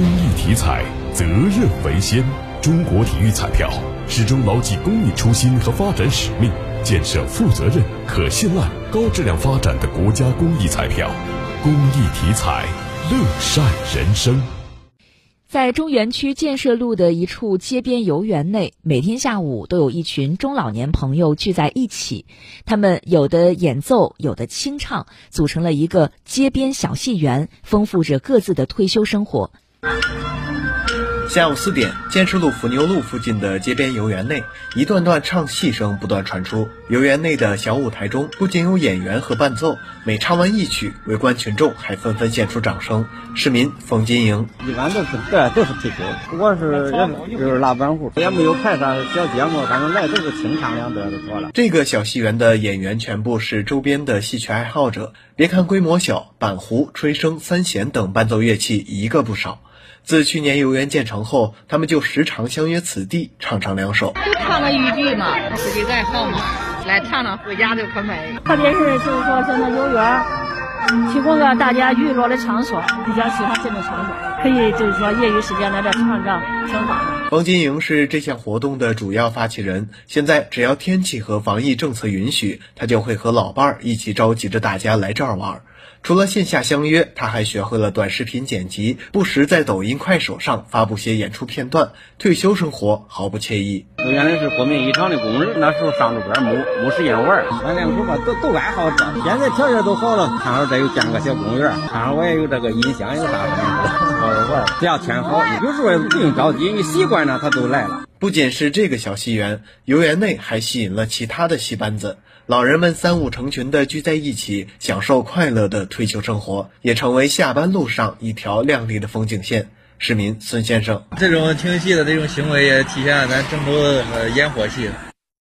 公益体彩，责任为先。中国体育彩票始终牢记公益初心和发展使命，建设负责任、可信赖、高质量发展的国家公益彩票。公益体彩，乐善人生。在中原区建设路的一处街边游园内，每天下午都有一群中老年朋友聚在一起，他们有的演奏，有的清唱，组成了一个街边小戏园，丰富着各自的退休生活。下午四点，建设路伏牛路附近的街边游园内，一段段唱戏声不断传出。游园内的小舞台中，不仅有演员和伴奏，每唱完一曲，围观群众还纷纷献出掌声。市民冯金营，一般都是对，都是退休，我是也就是拉板户，也没有排啥小节目，反正来都是清唱两段就妥了。这个小戏园的演员全部是周边的戏曲爱好者，别看规模小，板胡、吹笙、三弦等伴奏乐器一个不少。自去年游园建成后，他们就时常相约此地唱唱两首。就唱个豫剧嘛，自己爱好嘛，来唱唱回家就可美。特别是就是说，现在游园提供个大家娱乐的场所，比较喜欢这种场所，可以就是说业余时间来这唱唱，挺好的。冯金营是这项活动的主要发起人。现在只要天气和防疫政策允许，他就会和老伴儿一起召集着大家来这儿玩。除了线下相约，他还学会了短视频剪辑，不时在抖音、快手上发布些演出片段。退休生活毫不惬意。原来是国民一厂的工人，那时候上着班没没时间玩。俺两口吧都都爱好这。现在条件都好了，看好这又建个小公园，看好我也有这个音响，有大声，玩玩。只要天好，有时候不用着急，你习惯了，他都来了。不仅是这个小戏园，游园内还吸引了其他的戏班子。老人们三五成群的聚在一起，享受快乐的退休生活，也成为下班路上一条亮丽的风景线。市民孙先生，这种听戏的这种行为也体现了咱郑州的烟火气。